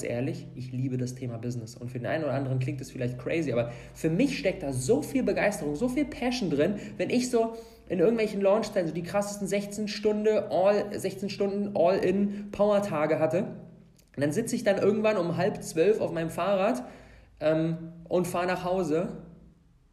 ganz ehrlich, ich liebe das Thema Business. Und für den einen oder anderen klingt das vielleicht crazy, aber für mich steckt da so viel Begeisterung, so viel Passion drin, wenn ich so in irgendwelchen Launchzeiten so die krassesten 16 Stunden all 16 Stunden All-in Power Tage hatte. Und dann sitze ich dann irgendwann um halb zwölf auf meinem Fahrrad ähm, und fahre nach Hause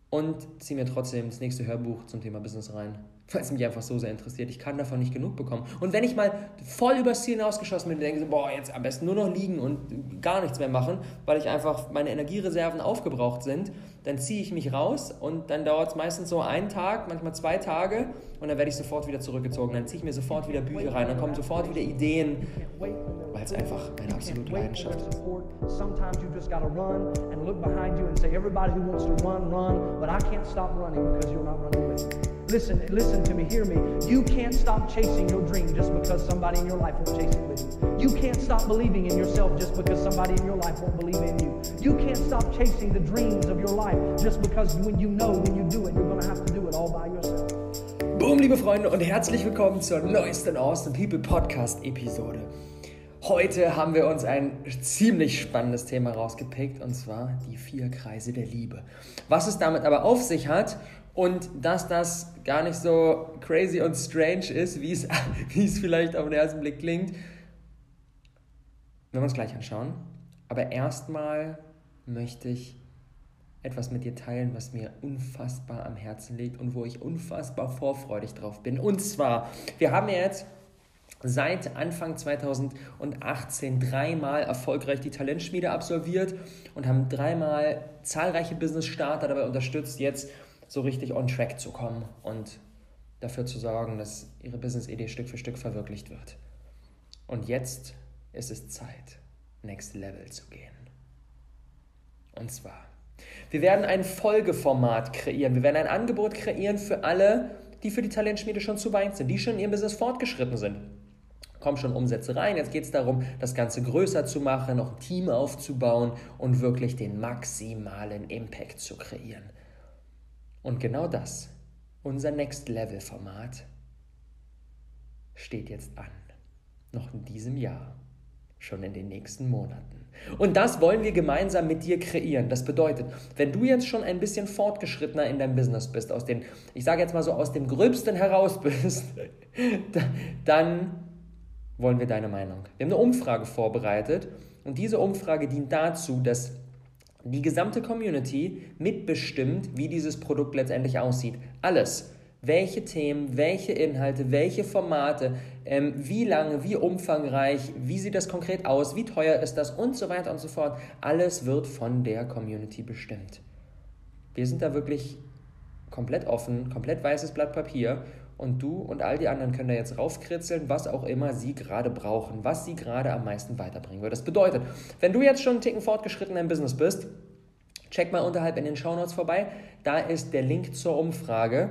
und ziehe mir trotzdem das nächste Hörbuch zum Thema Business rein weil es mich einfach so sehr interessiert. Ich kann davon nicht genug bekommen. Und wenn ich mal voll übers Ziel hinausgeschossen bin und denke, boah, jetzt am besten nur noch liegen und gar nichts mehr machen, weil ich einfach meine Energiereserven aufgebraucht sind, dann ziehe ich mich raus und dann dauert es meistens so einen Tag, manchmal zwei Tage und dann werde ich sofort wieder zurückgezogen. Dann ziehe ich mir sofort wieder Bücher rein, dann kommen sofort wieder Ideen, weil es einfach meine absolute Leidenschaft ist. Sometimes you just gotta run and look behind you and say, everybody who wants to run, run, but I can't stop running because you're not running with me. Listen, listen to me, hear me. You can't stop chasing your dream just because somebody in your life won't chase it with you. You can't stop believing in yourself just because somebody in your life won't believe in you. You can't stop chasing the dreams of your life just because when you know when you do it, you're going to have to do it all by yourself. Boom, liebe Freunde, und herzlich willkommen zur neuesten Awesome People Podcast Episode. Heute haben wir uns ein ziemlich spannendes Thema rausgepickt und zwar die vier Kreise der Liebe. Was es damit aber auf sich hat und dass das gar nicht so crazy und strange ist, wie es, wie es vielleicht auf den ersten Blick klingt, werden wir uns gleich anschauen. Aber erstmal möchte ich etwas mit dir teilen, was mir unfassbar am Herzen liegt und wo ich unfassbar vorfreudig drauf bin. Und zwar, wir haben jetzt seit Anfang 2018 dreimal erfolgreich die Talentschmiede absolviert und haben dreimal zahlreiche Business-Starter dabei unterstützt, jetzt so richtig on track zu kommen und dafür zu sorgen, dass ihre Business-Idee Stück für Stück verwirklicht wird. Und jetzt ist es Zeit, Next Level zu gehen. Und zwar, wir werden ein Folgeformat kreieren. Wir werden ein Angebot kreieren für alle, die für die Talentschmiede schon zu weit sind, die schon in ihrem Business fortgeschritten sind. Kommen schon Umsätze rein. Jetzt geht es darum, das Ganze größer zu machen, noch ein Team aufzubauen und wirklich den maximalen Impact zu kreieren. Und genau das, unser Next Level Format, steht jetzt an. Noch in diesem Jahr, schon in den nächsten Monaten. Und das wollen wir gemeinsam mit dir kreieren. Das bedeutet, wenn du jetzt schon ein bisschen fortgeschrittener in deinem Business bist, aus den, ich sage jetzt mal so, aus dem Gröbsten heraus bist, dann wollen wir deine Meinung. Wir haben eine Umfrage vorbereitet und diese Umfrage dient dazu, dass die gesamte Community mitbestimmt, wie dieses Produkt letztendlich aussieht. Alles. Welche Themen, welche Inhalte, welche Formate, ähm, wie lange, wie umfangreich, wie sieht das konkret aus, wie teuer ist das und so weiter und so fort. Alles wird von der Community bestimmt. Wir sind da wirklich komplett offen, komplett weißes Blatt Papier und du und all die anderen können da jetzt raufkritzeln, was auch immer sie gerade brauchen, was sie gerade am meisten weiterbringen wird. Das bedeutet, wenn du jetzt schon einen Ticken fortgeschritten deinem Business bist, check mal unterhalb in den Show Notes vorbei. Da ist der Link zur Umfrage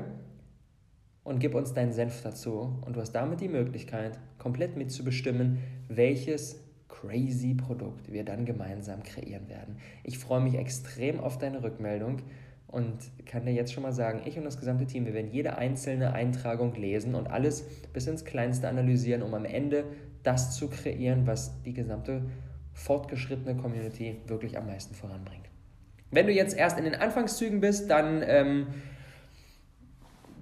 und gib uns deinen Senf dazu. Und du hast damit die Möglichkeit, komplett mitzubestimmen, welches crazy Produkt wir dann gemeinsam kreieren werden. Ich freue mich extrem auf deine Rückmeldung und kann dir jetzt schon mal sagen, ich und das gesamte Team, wir werden jede einzelne Eintragung lesen und alles bis ins Kleinste analysieren, um am Ende das zu kreieren, was die gesamte fortgeschrittene Community wirklich am meisten voranbringt. Wenn du jetzt erst in den Anfangszügen bist, dann ähm,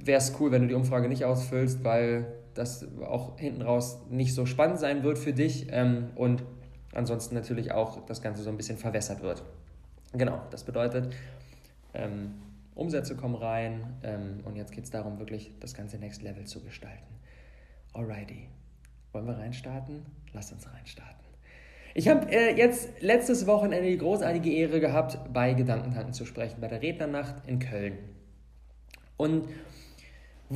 wäre es cool, wenn du die Umfrage nicht ausfüllst, weil das auch hinten raus nicht so spannend sein wird für dich ähm, und ansonsten natürlich auch das Ganze so ein bisschen verwässert wird. Genau, das bedeutet, ähm, Umsätze kommen rein ähm, und jetzt geht es darum, wirklich das ganze Next Level zu gestalten. Alrighty, wollen wir reinstarten? Lass uns reinstarten. Ich habe äh, jetzt letztes Wochenende die großartige Ehre gehabt, bei Gedankentanken zu sprechen, bei der Rednernacht in Köln. Und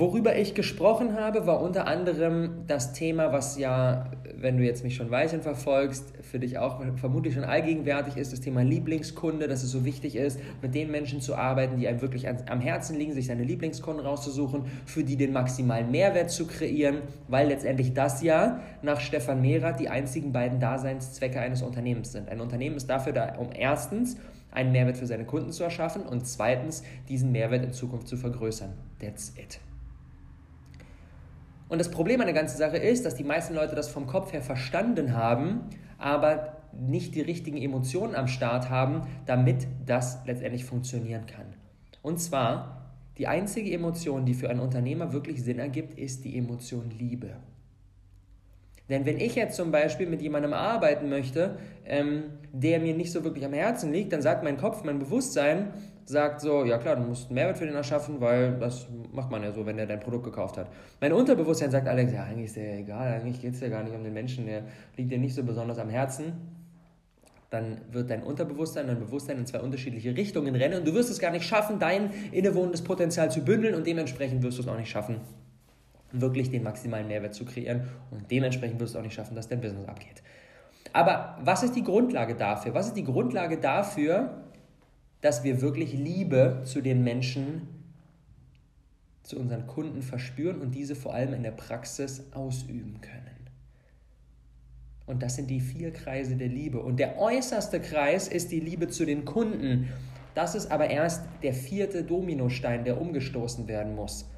Worüber ich gesprochen habe, war unter anderem das Thema, was ja, wenn du jetzt mich schon weiterhin verfolgst, für dich auch vermutlich schon allgegenwärtig ist, das Thema Lieblingskunde, dass es so wichtig ist, mit den Menschen zu arbeiten, die einem wirklich am Herzen liegen, sich seine Lieblingskunden rauszusuchen, für die den maximalen Mehrwert zu kreieren, weil letztendlich das ja nach Stefan Mehrath die einzigen beiden Daseinszwecke eines Unternehmens sind. Ein Unternehmen ist dafür da, um erstens einen Mehrwert für seine Kunden zu erschaffen und zweitens diesen Mehrwert in Zukunft zu vergrößern. That's it. Und das Problem an der ganzen Sache ist, dass die meisten Leute das vom Kopf her verstanden haben, aber nicht die richtigen Emotionen am Start haben, damit das letztendlich funktionieren kann. Und zwar, die einzige Emotion, die für einen Unternehmer wirklich Sinn ergibt, ist die Emotion Liebe. Denn wenn ich jetzt zum Beispiel mit jemandem arbeiten möchte, ähm, der mir nicht so wirklich am Herzen liegt, dann sagt mein Kopf, mein Bewusstsein, sagt so, ja klar, du musst einen Mehrwert für den erschaffen, weil das macht man ja so, wenn er dein Produkt gekauft hat. Mein Unterbewusstsein sagt Alex, ja, eigentlich ist der ja egal, eigentlich geht es ja gar nicht um den Menschen, der liegt dir nicht so besonders am Herzen. Dann wird dein Unterbewusstsein und dein Bewusstsein in zwei unterschiedliche Richtungen rennen und du wirst es gar nicht schaffen, dein innewohnendes Potenzial zu bündeln und dementsprechend wirst du es auch nicht schaffen, wirklich den maximalen Mehrwert zu kreieren und dementsprechend wirst du auch nicht schaffen, dass dein Business abgeht. Aber was ist die Grundlage dafür? Was ist die Grundlage dafür, dass wir wirklich Liebe zu den Menschen, zu unseren Kunden verspüren und diese vor allem in der Praxis ausüben können? Und das sind die vier Kreise der Liebe. Und der äußerste Kreis ist die Liebe zu den Kunden. Das ist aber erst der vierte Dominostein, der umgestoßen werden muss.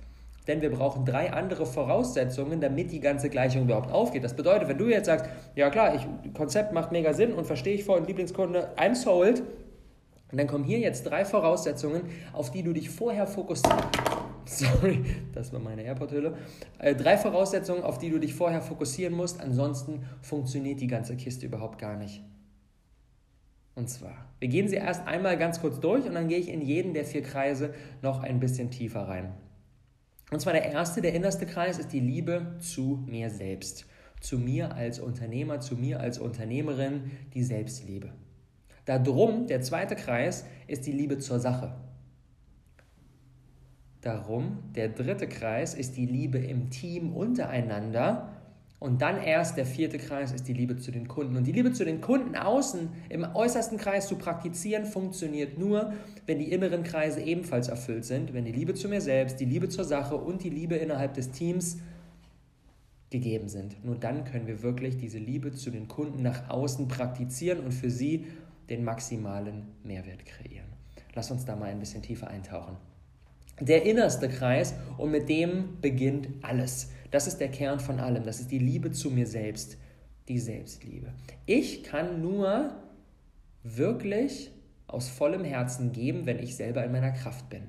Denn wir brauchen drei andere Voraussetzungen, damit die ganze Gleichung überhaupt aufgeht. Das bedeutet, wenn du jetzt sagst, ja klar, ich, Konzept macht mega Sinn und verstehe ich voll, Lieblingskunde, I'm sold. Und dann kommen hier jetzt drei Voraussetzungen, auf die du dich vorher fokussierst. Sorry, das war meine Airport-Hülle. Äh, drei Voraussetzungen, auf die du dich vorher fokussieren musst. Ansonsten funktioniert die ganze Kiste überhaupt gar nicht. Und zwar, wir gehen sie erst einmal ganz kurz durch und dann gehe ich in jeden der vier Kreise noch ein bisschen tiefer rein. Und zwar der erste, der innerste Kreis ist die Liebe zu mir selbst. Zu mir als Unternehmer, zu mir als Unternehmerin, die Selbstliebe. Darum, der zweite Kreis, ist die Liebe zur Sache. Darum, der dritte Kreis ist die Liebe im Team untereinander. Und dann erst der vierte Kreis ist die Liebe zu den Kunden. Und die Liebe zu den Kunden außen im äußersten Kreis zu praktizieren, funktioniert nur, wenn die inneren Kreise ebenfalls erfüllt sind, wenn die Liebe zu mir selbst, die Liebe zur Sache und die Liebe innerhalb des Teams gegeben sind. Nur dann können wir wirklich diese Liebe zu den Kunden nach außen praktizieren und für sie den maximalen Mehrwert kreieren. Lass uns da mal ein bisschen tiefer eintauchen. Der innerste Kreis und mit dem beginnt alles. Das ist der Kern von allem. Das ist die Liebe zu mir selbst, die Selbstliebe. Ich kann nur wirklich aus vollem Herzen geben, wenn ich selber in meiner Kraft bin.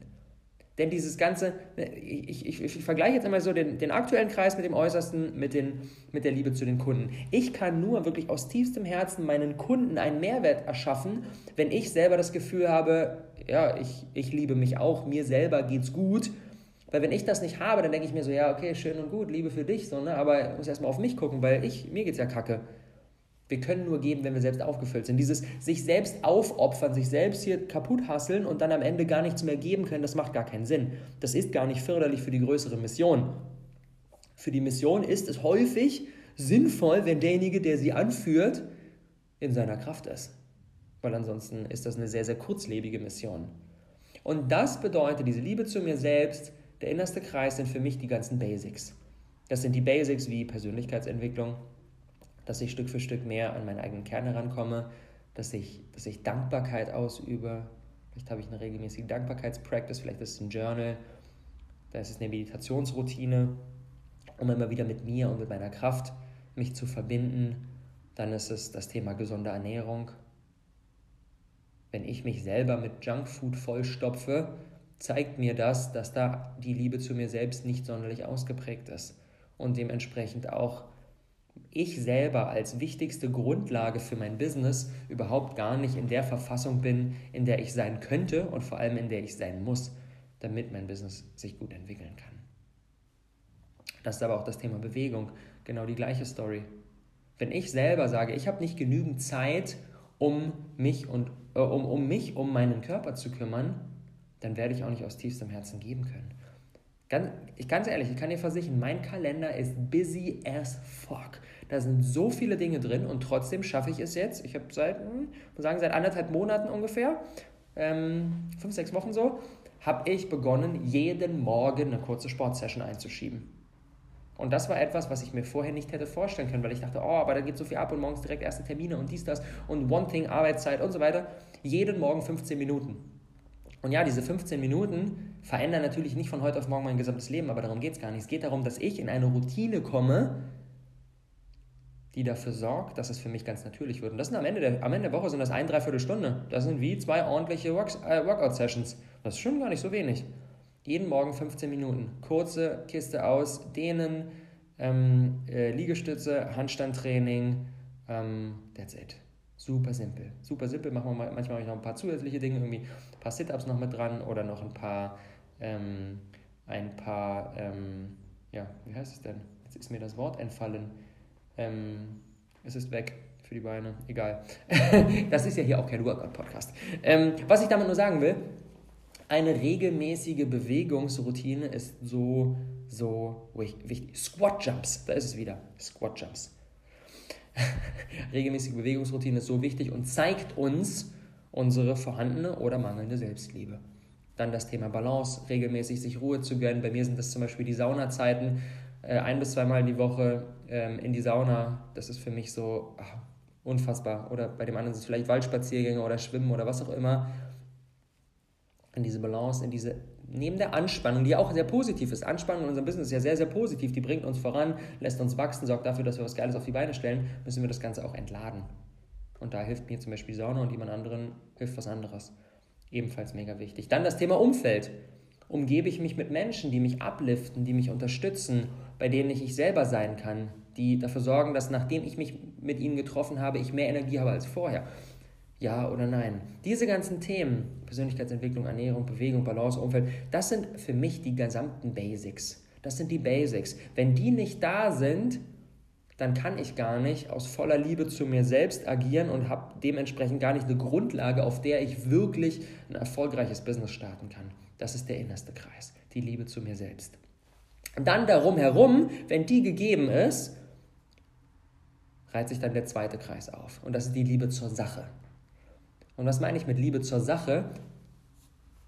Denn dieses ganze, ich, ich, ich, vergleiche jetzt einmal so den, den aktuellen Kreis mit dem äußersten, mit, den, mit der Liebe zu den Kunden. Ich kann nur wirklich aus tiefstem Herzen meinen Kunden einen Mehrwert erschaffen, wenn ich selber das Gefühl habe, ja, ich, ich liebe mich auch, mir selber geht's gut weil wenn ich das nicht habe, dann denke ich mir so, ja, okay, schön und gut, Liebe für dich, so, ne? aber ich muss erstmal auf mich gucken, weil ich, mir geht's ja kacke. Wir können nur geben, wenn wir selbst aufgefüllt sind. Dieses sich selbst aufopfern, sich selbst hier kaputt hasseln und dann am Ende gar nichts mehr geben können, das macht gar keinen Sinn. Das ist gar nicht förderlich für die größere Mission. Für die Mission ist es häufig sinnvoll, wenn derjenige, der sie anführt, in seiner Kraft ist. Weil ansonsten ist das eine sehr, sehr kurzlebige Mission. Und das bedeutet, diese Liebe zu mir selbst, der innerste Kreis sind für mich die ganzen Basics. Das sind die Basics wie Persönlichkeitsentwicklung, dass ich Stück für Stück mehr an meinen eigenen Kern herankomme, dass ich, dass ich Dankbarkeit ausübe. Vielleicht habe ich eine regelmäßige Dankbarkeitspractice, vielleicht ist es ein Journal, da ist es eine Meditationsroutine, um immer wieder mit mir und mit meiner Kraft mich zu verbinden. Dann ist es das Thema gesunde Ernährung. Wenn ich mich selber mit Junkfood vollstopfe, zeigt mir das, dass da die Liebe zu mir selbst nicht sonderlich ausgeprägt ist und dementsprechend auch ich selber als wichtigste Grundlage für mein Business überhaupt gar nicht in der Verfassung bin, in der ich sein könnte und vor allem in der ich sein muss, damit mein Business sich gut entwickeln kann. Das ist aber auch das Thema Bewegung, genau die gleiche Story. Wenn ich selber sage, ich habe nicht genügend Zeit, um mich und äh, um, um mich um meinen Körper zu kümmern, dann werde ich auch nicht aus tiefstem Herzen geben können. Ganz, ich, ganz ehrlich, ich kann dir versichern, mein Kalender ist busy as fuck. Da sind so viele Dinge drin und trotzdem schaffe ich es jetzt. Ich habe seit, hm, muss sagen, seit anderthalb Monaten ungefähr, ähm, fünf, sechs Wochen so, habe ich begonnen, jeden Morgen eine kurze Sportsession einzuschieben. Und das war etwas, was ich mir vorher nicht hätte vorstellen können, weil ich dachte, oh, aber da geht so viel ab und morgens direkt erste Termine und dies, das und One Thing, Arbeitszeit und so weiter. Jeden Morgen 15 Minuten. Und ja, diese 15 Minuten verändern natürlich nicht von heute auf morgen mein gesamtes Leben, aber darum geht es gar nicht. Es geht darum, dass ich in eine Routine komme, die dafür sorgt, dass es für mich ganz natürlich wird. Und das sind am Ende der, am Ende der Woche sind das ein, dreiviertel Stunde. Das sind wie zwei ordentliche Works, äh, Workout-Sessions. Das ist schon gar nicht so wenig. Jeden Morgen 15 Minuten. Kurze Kiste aus, dehnen, ähm, äh, Liegestütze, Handstandtraining, ähm, that's it. Super simpel. Super simpel. Machen wir mal, manchmal noch ein paar zusätzliche Dinge, irgendwie ein paar Sit-Ups noch mit dran oder noch ein paar, ähm, ein paar, ähm, ja, wie heißt es denn? Jetzt ist mir das Wort entfallen. Ähm, es ist weg für die Beine. Egal. das ist ja hier auch kein Workout-Podcast. Ähm, was ich damit nur sagen will, eine regelmäßige Bewegungsroutine ist so, so wichtig. Squat Jumps, da ist es wieder. Squat Jumps. regelmäßige Bewegungsroutine ist so wichtig und zeigt uns unsere vorhandene oder mangelnde Selbstliebe. Dann das Thema Balance, regelmäßig sich Ruhe zu gönnen. Bei mir sind das zum Beispiel die Saunazeiten, äh, ein bis zweimal die Woche ähm, in die Sauna. Das ist für mich so ach, unfassbar. Oder bei dem anderen sind es vielleicht Waldspaziergänge oder Schwimmen oder was auch immer in diese Balance, in diese, neben der Anspannung, die auch sehr positiv ist. Anspannung in unserem Business ist ja sehr, sehr positiv. Die bringt uns voran, lässt uns wachsen, sorgt dafür, dass wir was Geiles auf die Beine stellen, müssen wir das Ganze auch entladen. Und da hilft mir zum Beispiel Sauna und jemand anderen hilft was anderes. Ebenfalls mega wichtig. Dann das Thema Umfeld. Umgebe ich mich mit Menschen, die mich upliften, die mich unterstützen, bei denen ich ich selber sein kann, die dafür sorgen, dass nachdem ich mich mit ihnen getroffen habe, ich mehr Energie habe als vorher. Ja oder nein? Diese ganzen Themen, Persönlichkeitsentwicklung, Ernährung, Bewegung, Balance, Umfeld, das sind für mich die gesamten Basics. Das sind die Basics. Wenn die nicht da sind, dann kann ich gar nicht aus voller Liebe zu mir selbst agieren und habe dementsprechend gar nicht eine Grundlage, auf der ich wirklich ein erfolgreiches Business starten kann. Das ist der innerste Kreis, die Liebe zu mir selbst. Und dann darum herum, wenn die gegeben ist, reiht sich dann der zweite Kreis auf. Und das ist die Liebe zur Sache. Und was meine ich mit Liebe zur Sache?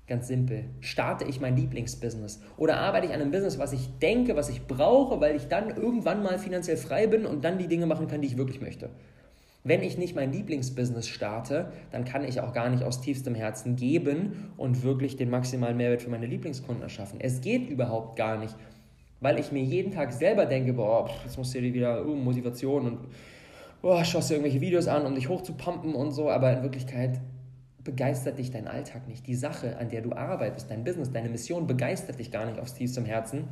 Ganz simpel. Starte ich mein Lieblingsbusiness oder arbeite ich an einem Business, was ich denke, was ich brauche, weil ich dann irgendwann mal finanziell frei bin und dann die Dinge machen kann, die ich wirklich möchte. Wenn ich nicht mein Lieblingsbusiness starte, dann kann ich auch gar nicht aus tiefstem Herzen geben und wirklich den maximalen Mehrwert für meine Lieblingskunden erschaffen. Es geht überhaupt gar nicht, weil ich mir jeden Tag selber denke, boah, jetzt musst du dir wieder uh, Motivation und oh, schaust dir irgendwelche Videos an, um dich hochzupumpen und so, aber in Wirklichkeit begeistert dich dein Alltag nicht. Die Sache, an der du arbeitest, dein Business, deine Mission begeistert dich gar nicht aufs tiefste Herzen.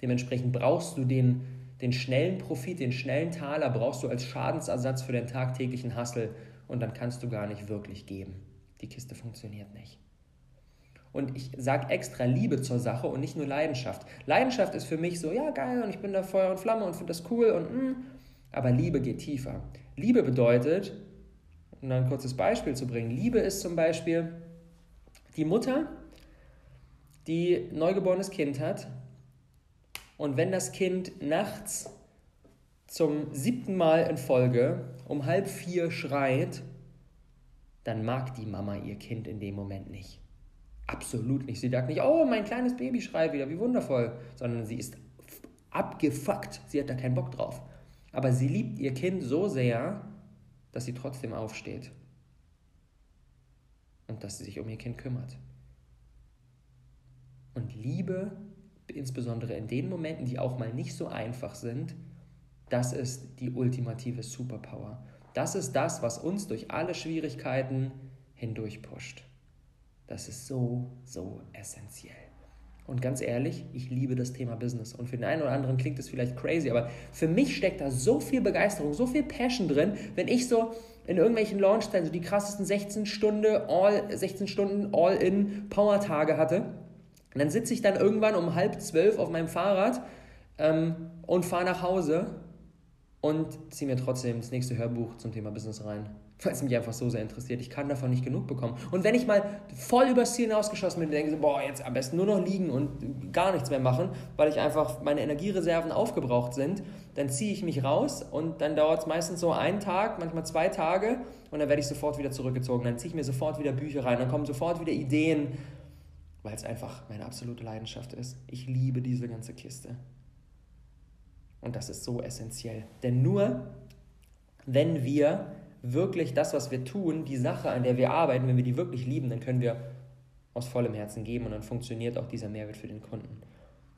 Dementsprechend brauchst du den, den schnellen Profit, den schnellen Taler, brauchst du als Schadensersatz für den tagtäglichen Hassel und dann kannst du gar nicht wirklich geben. Die Kiste funktioniert nicht. Und ich sage extra Liebe zur Sache und nicht nur Leidenschaft. Leidenschaft ist für mich so, ja geil und ich bin da Feuer und Flamme und finde das cool und mh, mm, aber Liebe geht tiefer. Liebe bedeutet, um ein kurzes Beispiel zu bringen, Liebe ist zum Beispiel die Mutter, die neugeborenes Kind hat und wenn das Kind nachts zum siebten Mal in Folge um halb vier schreit, dann mag die Mama ihr Kind in dem Moment nicht. Absolut nicht. Sie sagt nicht, oh, mein kleines Baby schreit wieder, wie wundervoll, sondern sie ist abgefuckt. Sie hat da keinen Bock drauf. Aber sie liebt ihr Kind so sehr, dass sie trotzdem aufsteht und dass sie sich um ihr Kind kümmert. Und Liebe, insbesondere in den Momenten, die auch mal nicht so einfach sind, das ist die ultimative Superpower. Das ist das, was uns durch alle Schwierigkeiten hindurch pusht. Das ist so, so essentiell. Und ganz ehrlich, ich liebe das Thema Business. Und für den einen oder anderen klingt es vielleicht crazy, aber für mich steckt da so viel Begeisterung, so viel Passion drin, wenn ich so in irgendwelchen Launchzeiten so die krassesten 16 Stunden All, 16 Stunden All-in Power-Tage hatte. Und dann sitze ich dann irgendwann um halb zwölf auf meinem Fahrrad ähm, und fahre nach Hause und ziehe mir trotzdem das nächste Hörbuch zum Thema Business rein weil es mich einfach so sehr interessiert. Ich kann davon nicht genug bekommen. Und wenn ich mal voll übers Ziel hinausgeschossen bin und denke, boah, jetzt am besten nur noch liegen und gar nichts mehr machen, weil ich einfach meine Energiereserven aufgebraucht sind, dann ziehe ich mich raus und dann dauert es meistens so einen Tag, manchmal zwei Tage und dann werde ich sofort wieder zurückgezogen. Dann ziehe ich mir sofort wieder Bücher rein, dann kommen sofort wieder Ideen, weil es einfach meine absolute Leidenschaft ist. Ich liebe diese ganze Kiste. Und das ist so essentiell. Denn nur wenn wir wirklich das, was wir tun, die Sache, an der wir arbeiten, wenn wir die wirklich lieben, dann können wir aus vollem Herzen geben und dann funktioniert auch dieser Mehrwert für den Kunden.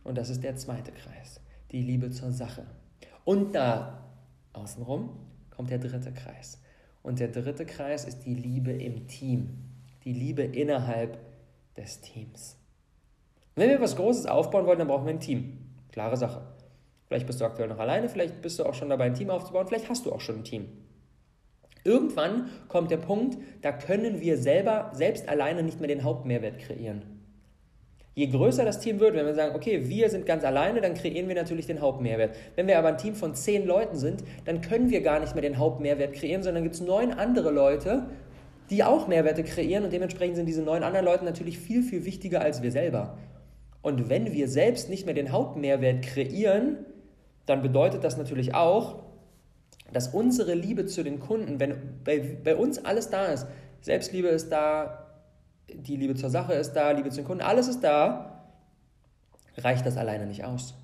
Und das ist der zweite Kreis, die Liebe zur Sache. Und da Außenrum kommt der dritte Kreis. Und der dritte Kreis ist die Liebe im Team, die Liebe innerhalb des Teams. wenn wir was Großes aufbauen wollen, dann brauchen wir ein Team. Klare Sache. Vielleicht bist du aktuell noch alleine, vielleicht bist du auch schon dabei, ein Team aufzubauen, vielleicht hast du auch schon ein Team. Irgendwann kommt der Punkt, da können wir selber, selbst alleine nicht mehr den Hauptmehrwert kreieren. Je größer das Team wird, wenn wir sagen, okay, wir sind ganz alleine, dann kreieren wir natürlich den Hauptmehrwert. Wenn wir aber ein Team von zehn Leuten sind, dann können wir gar nicht mehr den Hauptmehrwert kreieren, sondern gibt es neun andere Leute, die auch Mehrwerte kreieren und dementsprechend sind diese neun anderen Leute natürlich viel, viel wichtiger als wir selber. Und wenn wir selbst nicht mehr den Hauptmehrwert kreieren, dann bedeutet das natürlich auch, dass unsere Liebe zu den Kunden, wenn bei, bei uns alles da ist, Selbstliebe ist da, die Liebe zur Sache ist da, Liebe zu den Kunden, alles ist da, reicht das alleine nicht aus.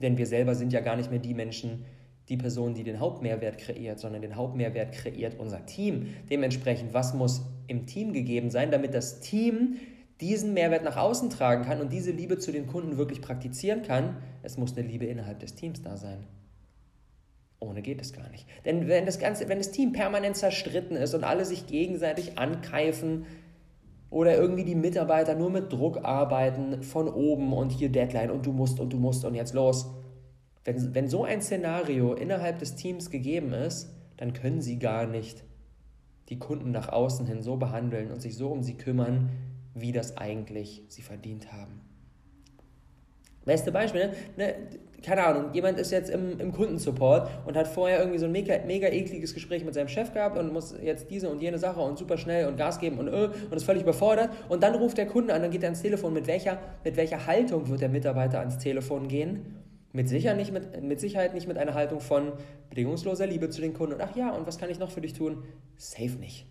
Denn wir selber sind ja gar nicht mehr die Menschen, die Person, die den Hauptmehrwert kreiert, sondern den Hauptmehrwert kreiert unser Team. Dementsprechend, was muss im Team gegeben sein, damit das Team diesen Mehrwert nach außen tragen kann und diese Liebe zu den Kunden wirklich praktizieren kann? Es muss eine Liebe innerhalb des Teams da sein. Ohne geht es gar nicht. Denn wenn das, Ganze, wenn das Team permanent zerstritten ist und alle sich gegenseitig ankeifen oder irgendwie die Mitarbeiter nur mit Druck arbeiten von oben und hier Deadline und du musst und du musst und jetzt los. Wenn, wenn so ein Szenario innerhalb des Teams gegeben ist, dann können sie gar nicht die Kunden nach außen hin so behandeln und sich so um sie kümmern, wie das eigentlich sie verdient haben. Beste Beispiel, ne? Keine Ahnung, jemand ist jetzt im, im Kundensupport und hat vorher irgendwie so ein mega, mega ekliges Gespräch mit seinem Chef gehabt und muss jetzt diese und jene Sache und super schnell und Gas geben und äh, und ist völlig überfordert. Und dann ruft der Kunde an, dann geht er ans Telefon. Mit welcher, mit welcher Haltung wird der Mitarbeiter ans Telefon gehen? Mit, sicher nicht mit, mit Sicherheit nicht mit einer Haltung von bedingungsloser Liebe zu den Kunden und ach ja, und was kann ich noch für dich tun? Safe nicht.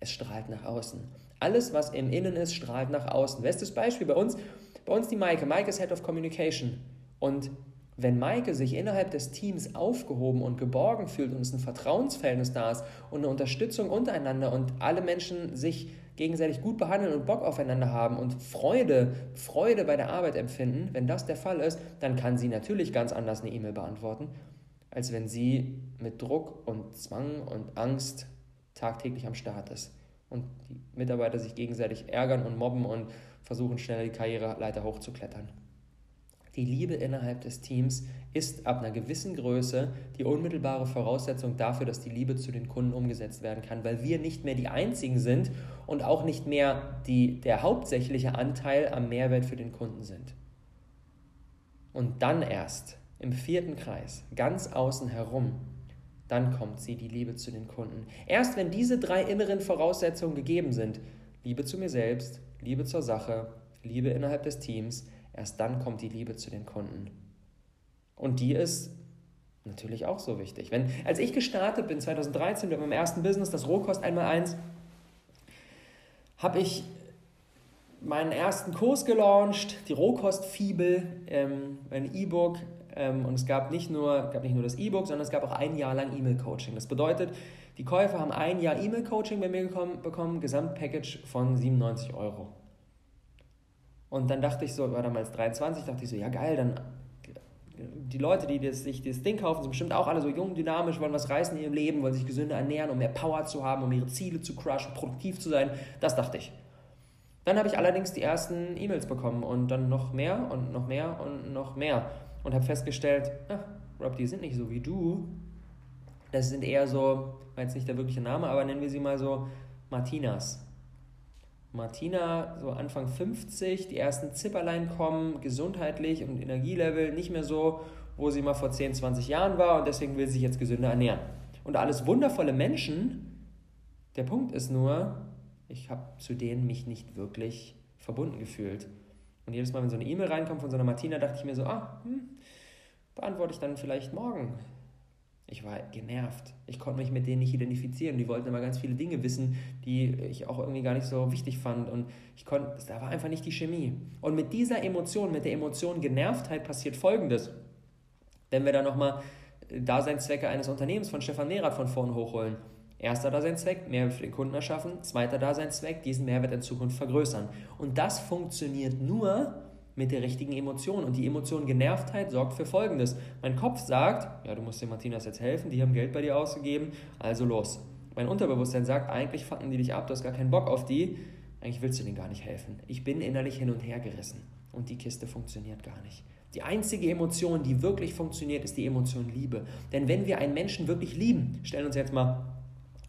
Es strahlt nach außen. Alles, was im Innen ist, strahlt nach außen. Bestes Beispiel bei uns, bei uns die Maike. Maike ist Head of Communication. Und wenn Maike sich innerhalb des Teams aufgehoben und geborgen fühlt und es ein Vertrauensverhältnis da ist und eine Unterstützung untereinander und alle Menschen sich gegenseitig gut behandeln und Bock aufeinander haben und Freude, Freude bei der Arbeit empfinden, wenn das der Fall ist, dann kann sie natürlich ganz anders eine E-Mail beantworten, als wenn sie mit Druck und Zwang und Angst tagtäglich am Start ist und die Mitarbeiter sich gegenseitig ärgern und mobben und versuchen schneller die Karriereleiter hochzuklettern. Die Liebe innerhalb des Teams ist ab einer gewissen Größe die unmittelbare Voraussetzung dafür, dass die Liebe zu den Kunden umgesetzt werden kann, weil wir nicht mehr die Einzigen sind und auch nicht mehr die, der hauptsächliche Anteil am Mehrwert für den Kunden sind. Und dann erst im vierten Kreis, ganz außen herum, dann kommt sie, die Liebe zu den Kunden. Erst wenn diese drei inneren Voraussetzungen gegeben sind, Liebe zu mir selbst, Liebe zur Sache, Liebe innerhalb des Teams, erst dann kommt die Liebe zu den Kunden. Und die ist natürlich auch so wichtig. Wenn, als ich gestartet bin, 2013, mit meinem ersten Business, das Rohkost einmal eins, habe ich meinen ersten Kurs gelauncht, die Rohkostfibel, ähm, ein E-Book, ähm, und es gab nicht, nur, gab nicht nur das E-Book, sondern es gab auch ein Jahr lang E-Mail-Coaching. Das bedeutet, die Käufer haben ein Jahr E-Mail-Coaching bei mir bekommen, bekommen, Gesamtpackage von 97 Euro. Und dann dachte ich so, war damals 23, dachte ich so, ja geil, dann die Leute, die das, sich das Ding kaufen, sind bestimmt auch alle so jung, dynamisch, wollen was reißen in ihrem Leben, wollen sich gesünder ernähren, um mehr Power zu haben, um ihre Ziele zu crushen, produktiv zu sein. Das dachte ich. Dann habe ich allerdings die ersten E-Mails bekommen und dann noch mehr und noch mehr und noch mehr und habe festgestellt, ach, Rob, die sind nicht so wie du. Das sind eher so, war jetzt nicht der wirkliche Name, aber nennen wir sie mal so Martinas. Martina, so Anfang 50, die ersten Zipperlein kommen, gesundheitlich und Energielevel nicht mehr so, wo sie mal vor 10, 20 Jahren war und deswegen will sie sich jetzt gesünder ernähren. Und alles wundervolle Menschen, der Punkt ist nur, ich habe zu denen mich nicht wirklich verbunden gefühlt. Und jedes Mal, wenn so eine E-Mail reinkommt von so einer Martina, dachte ich mir so, ah, hm, beantworte ich dann vielleicht morgen. Ich war genervt. Ich konnte mich mit denen nicht identifizieren. Die wollten immer ganz viele Dinge wissen, die ich auch irgendwie gar nicht so wichtig fand. Und ich konnte, da war einfach nicht die Chemie. Und mit dieser Emotion, mit der Emotion Genervtheit passiert Folgendes. Wenn wir da nochmal Daseinszwecke eines Unternehmens von Stefan Nerath von vorn hochholen. Erster Daseinszweck, Mehrwert für den Kunden erschaffen. Zweiter Daseinszweck, diesen Mehrwert in Zukunft vergrößern. Und das funktioniert nur, mit der richtigen Emotion. Und die Emotion Genervtheit sorgt für Folgendes. Mein Kopf sagt, ja, du musst den Martinas jetzt helfen, die haben Geld bei dir ausgegeben, also los. Mein Unterbewusstsein sagt, eigentlich fucken die dich ab, du hast gar keinen Bock auf die, eigentlich willst du denen gar nicht helfen. Ich bin innerlich hin und her gerissen und die Kiste funktioniert gar nicht. Die einzige Emotion, die wirklich funktioniert, ist die Emotion Liebe. Denn wenn wir einen Menschen wirklich lieben, stellen uns jetzt mal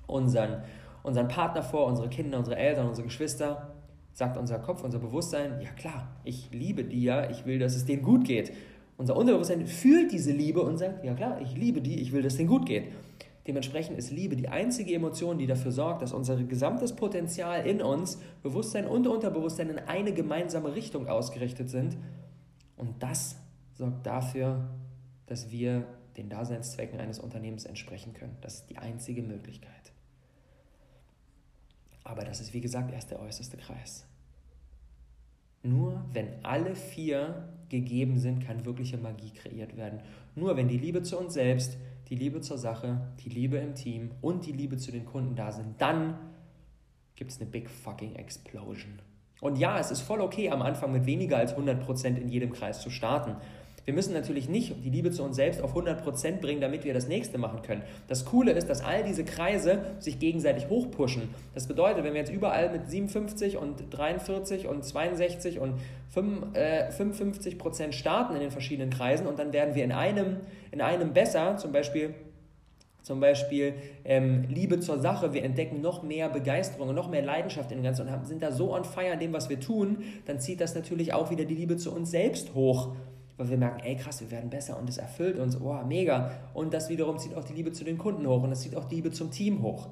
unseren, unseren Partner vor, unsere Kinder, unsere Eltern, unsere Geschwister, sagt unser Kopf, unser Bewusstsein, ja klar, ich liebe die ja, ich will, dass es denen gut geht. Unser Unterbewusstsein fühlt diese Liebe und sagt, ja klar, ich liebe die, ich will, dass es denen gut geht. Dementsprechend ist Liebe die einzige Emotion, die dafür sorgt, dass unser gesamtes Potenzial in uns, Bewusstsein und Unterbewusstsein, in eine gemeinsame Richtung ausgerichtet sind. Und das sorgt dafür, dass wir den Daseinszwecken eines Unternehmens entsprechen können. Das ist die einzige Möglichkeit. Aber das ist, wie gesagt, erst der äußerste Kreis. Nur wenn alle vier gegeben sind, kann wirkliche Magie kreiert werden. Nur wenn die Liebe zu uns selbst, die Liebe zur Sache, die Liebe im Team und die Liebe zu den Kunden da sind, dann gibt es eine Big Fucking Explosion. Und ja, es ist voll okay, am Anfang mit weniger als 100% in jedem Kreis zu starten. Wir müssen natürlich nicht die Liebe zu uns selbst auf 100% bringen, damit wir das nächste machen können. Das Coole ist, dass all diese Kreise sich gegenseitig hochpushen. Das bedeutet, wenn wir jetzt überall mit 57 und 43 und 62 und 55% äh, starten in den verschiedenen Kreisen und dann werden wir in einem, in einem besser, zum Beispiel zum Beispiel ähm, Liebe zur Sache, wir entdecken noch mehr Begeisterung und noch mehr Leidenschaft in dem Ganzen und haben, sind da so on fire in dem, was wir tun, dann zieht das natürlich auch wieder die Liebe zu uns selbst hoch weil wir merken, ey krass, wir werden besser und es erfüllt uns, oh, mega. Und das wiederum zieht auch die Liebe zu den Kunden hoch und das zieht auch die Liebe zum Team hoch.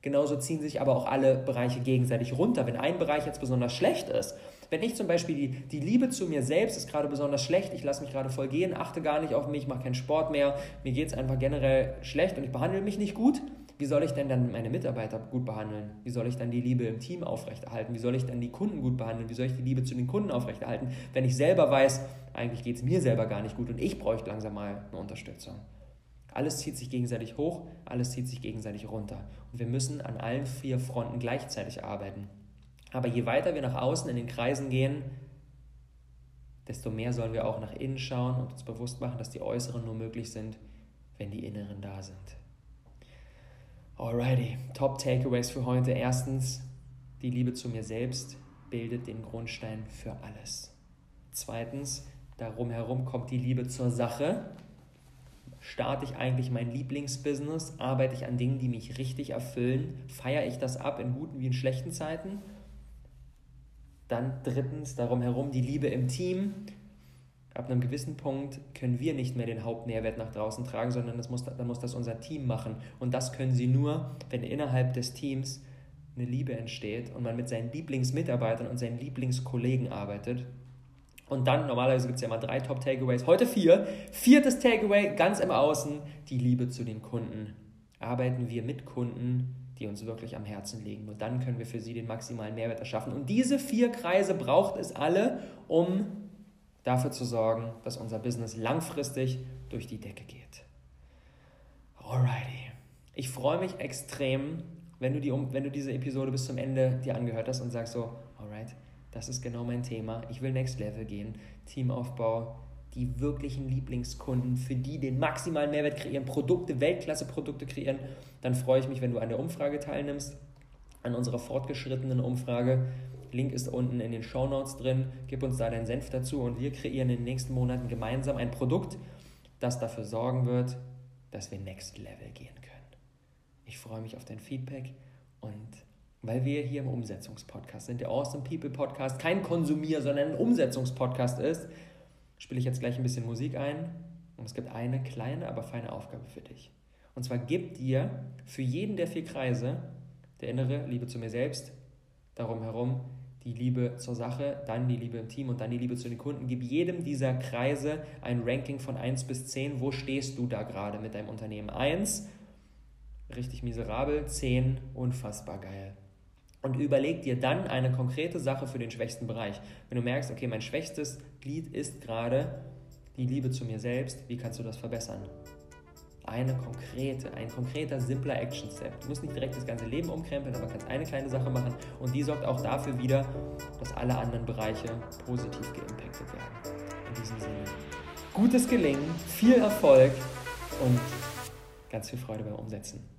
Genauso ziehen sich aber auch alle Bereiche gegenseitig runter. Wenn ein Bereich jetzt besonders schlecht ist, wenn ich zum Beispiel die, die Liebe zu mir selbst ist gerade besonders schlecht, ich lasse mich gerade voll gehen, achte gar nicht auf mich, mache keinen Sport mehr, mir geht es einfach generell schlecht und ich behandle mich nicht gut, wie soll ich denn dann meine Mitarbeiter gut behandeln? Wie soll ich dann die Liebe im Team aufrechterhalten? Wie soll ich dann die Kunden gut behandeln? Wie soll ich die Liebe zu den Kunden aufrechterhalten, wenn ich selber weiß, eigentlich geht es mir selber gar nicht gut und ich bräuchte langsam mal eine Unterstützung? Alles zieht sich gegenseitig hoch, alles zieht sich gegenseitig runter. Und wir müssen an allen vier Fronten gleichzeitig arbeiten. Aber je weiter wir nach außen in den Kreisen gehen, desto mehr sollen wir auch nach innen schauen und uns bewusst machen, dass die äußeren nur möglich sind, wenn die inneren da sind. Alrighty, Top Takeaways für heute. Erstens, die Liebe zu mir selbst bildet den Grundstein für alles. Zweitens, darum herum kommt die Liebe zur Sache. Starte ich eigentlich mein Lieblingsbusiness? Arbeite ich an Dingen, die mich richtig erfüllen? Feiere ich das ab in guten wie in schlechten Zeiten? Dann drittens, darum herum die Liebe im Team ab einem gewissen Punkt können wir nicht mehr den Hauptmehrwert nach draußen tragen, sondern das muss, dann muss das unser Team machen. Und das können sie nur, wenn innerhalb des Teams eine Liebe entsteht und man mit seinen Lieblingsmitarbeitern und seinen Lieblingskollegen arbeitet. Und dann, normalerweise gibt es ja immer drei Top-Takeaways, heute vier. Viertes Takeaway, ganz im Außen, die Liebe zu den Kunden. Arbeiten wir mit Kunden, die uns wirklich am Herzen liegen. Nur dann können wir für sie den maximalen Mehrwert erschaffen. Und diese vier Kreise braucht es alle, um dafür zu sorgen, dass unser Business langfristig durch die Decke geht. Alrighty. Ich freue mich extrem, wenn du, die, wenn du diese Episode bis zum Ende dir angehört hast und sagst so, alright, das ist genau mein Thema. Ich will Next Level gehen. Teamaufbau, die wirklichen Lieblingskunden, für die den maximalen Mehrwert kreieren, Produkte, Weltklasse-Produkte kreieren. Dann freue ich mich, wenn du an der Umfrage teilnimmst, an unserer fortgeschrittenen Umfrage. Link ist unten in den Show Notes drin. Gib uns da deinen Senf dazu und wir kreieren in den nächsten Monaten gemeinsam ein Produkt, das dafür sorgen wird, dass wir Next Level gehen können. Ich freue mich auf dein Feedback und weil wir hier im Umsetzungspodcast sind, der Awesome People Podcast kein Konsumier, sondern ein Umsetzungspodcast ist, spiele ich jetzt gleich ein bisschen Musik ein und es gibt eine kleine, aber feine Aufgabe für dich. Und zwar gib dir für jeden der vier Kreise, der innere Liebe zu mir selbst, darum herum, die Liebe zur Sache, dann die Liebe im Team und dann die Liebe zu den Kunden. Gib jedem dieser Kreise ein Ranking von 1 bis 10. Wo stehst du da gerade mit deinem Unternehmen? 1, richtig miserabel, 10, unfassbar geil. Und überleg dir dann eine konkrete Sache für den schwächsten Bereich. Wenn du merkst, okay, mein schwächstes Glied ist gerade die Liebe zu mir selbst, wie kannst du das verbessern? Eine konkrete, ein konkreter, simpler Action-Step. Du musst nicht direkt das ganze Leben umkrempeln, aber kannst eine kleine Sache machen und die sorgt auch dafür wieder, dass alle anderen Bereiche positiv geimpactet werden. In diesem Sinne, gutes Gelingen, viel Erfolg und ganz viel Freude beim Umsetzen.